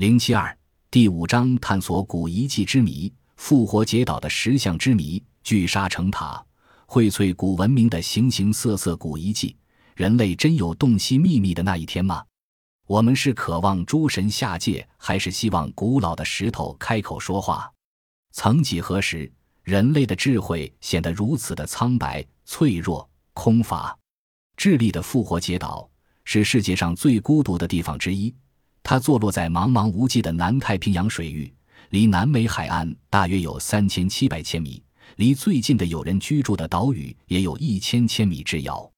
零七二第五章探索古遗迹之谜，复活节岛的石像之谜。巨沙成塔，荟萃古文明的形形色色古遗迹。人类真有洞悉秘密的那一天吗？我们是渴望诸神下界，还是希望古老的石头开口说话？曾几何时，人类的智慧显得如此的苍白、脆弱、空乏。智利的复活节岛是世界上最孤独的地方之一，它坐落在茫茫无际的南太平洋水域，离南美海岸大约有三千七百千米，离最近的有人居住的岛屿也有一千千米之遥。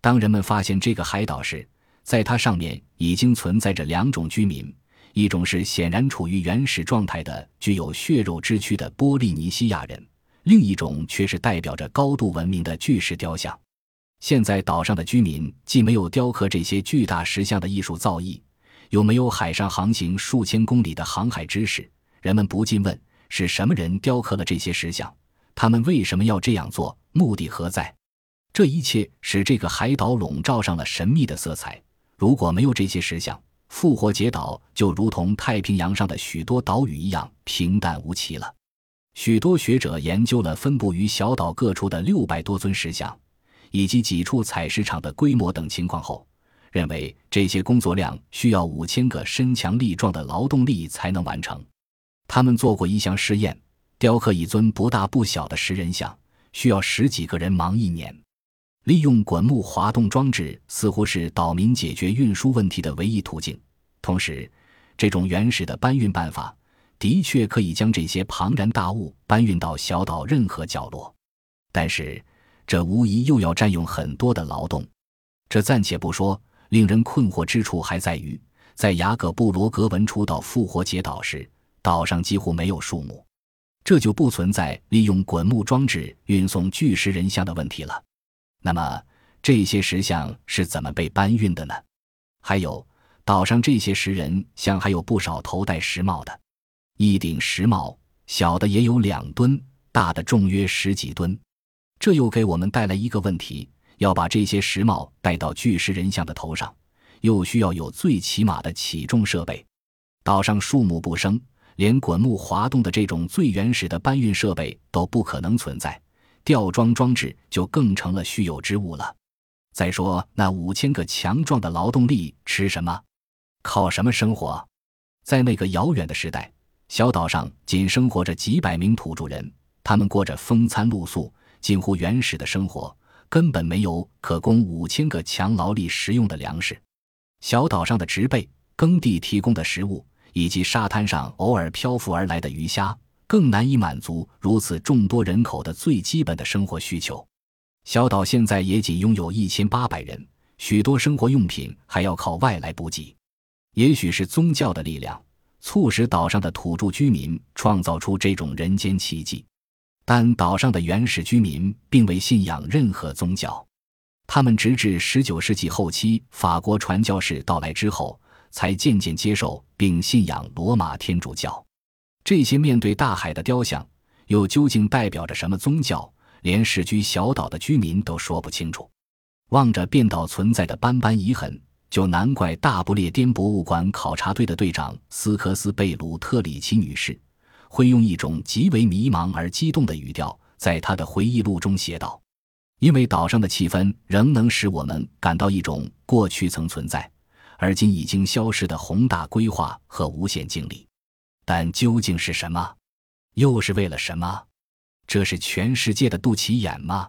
当人们发现这个海岛时，在它上面已经存在着两种居民，一种是显然处于原始状态的、具有血肉之躯的波利尼西亚人，另一种却是代表着高度文明的巨石雕像。现在岛上的居民既没有雕刻这些巨大石像的艺术造诣，有没有海上航行数千公里的航海知识，人们不禁问：是什么人雕刻了这些石像？他们为什么要这样做？目的何在？这一切使这个海岛笼罩上了神秘的色彩。如果没有这些石像，复活节岛就如同太平洋上的许多岛屿一样平淡无奇了。许多学者研究了分布于小岛各处的六百多尊石像，以及几处采石场的规模等情况后，认为这些工作量需要五千个身强力壮的劳动力才能完成。他们做过一项试验，雕刻一尊不大不小的石人像，需要十几个人忙一年。利用滚木滑动装置似乎是岛民解决运输问题的唯一途径。同时，这种原始的搬运办法的确可以将这些庞然大物搬运到小岛任何角落。但是，这无疑又要占用很多的劳动。这暂且不说，令人困惑之处还在于，在雅各布罗格文出岛复活节岛时，岛上几乎没有树木，这就不存在利用滚木装置运送巨石人像的问题了。那么这些石像是怎么被搬运的呢？还有岛上这些石人像还有不少头戴石帽的，一顶石帽小的也有两吨，大的重约十几吨。这又给我们带来一个问题：要把这些石帽戴到巨石人像的头上，又需要有最起码的起重设备。岛上树木不生，连滚木滑动的这种最原始的搬运设备都不可能存在。吊装装置就更成了虚有之物了。再说，那五千个强壮的劳动力吃什么？靠什么生活？在那个遥远的时代，小岛上仅生活着几百名土著人，他们过着风餐露宿、近乎原始的生活，根本没有可供五千个强劳力食用的粮食。小岛上的植被、耕地提供的食物，以及沙滩上偶尔漂浮而来的鱼虾。更难以满足如此众多人口的最基本的生活需求。小岛现在也仅拥有一千八百人，许多生活用品还要靠外来补给。也许是宗教的力量促使岛上的土著居民创造出这种人间奇迹，但岛上的原始居民并未信仰任何宗教，他们直至十九世纪后期法国传教士到来之后，才渐渐接受并信仰罗马天主教。这些面对大海的雕像，又究竟代表着什么宗教？连世居小岛的居民都说不清楚。望着变岛存在的斑斑遗痕，就难怪大不列颠博物馆考察队的队长斯科斯贝鲁特里奇女士，会用一种极为迷茫而激动的语调，在他的回忆录中写道：“因为岛上的气氛仍能使我们感到一种过去曾存在，而今已经消失的宏大规划和无限精力。”但究竟是什么？又是为了什么？这是全世界的肚脐眼吗？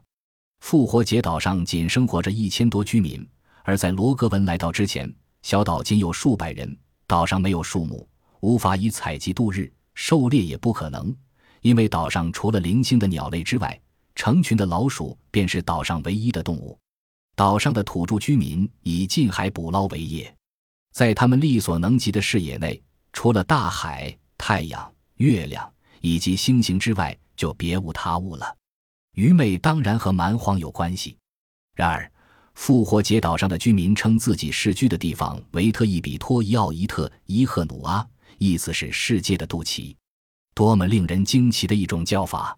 复活节岛上仅生活着一千多居民，而在罗格文来到之前，小岛仅有数百人。岛上没有树木，无法以采集度日，狩猎也不可能，因为岛上除了零星的鸟类之外，成群的老鼠便是岛上唯一的动物。岛上的土著居民以近海捕捞为业，在他们力所能及的视野内，除了大海。太阳、月亮以及星星之外，就别无他物了。愚昧当然和蛮荒有关系。然而，复活节岛上的居民称自己世居的地方为特伊比托伊奥伊特伊赫努阿，意思是世界的肚脐。多么令人惊奇的一种叫法！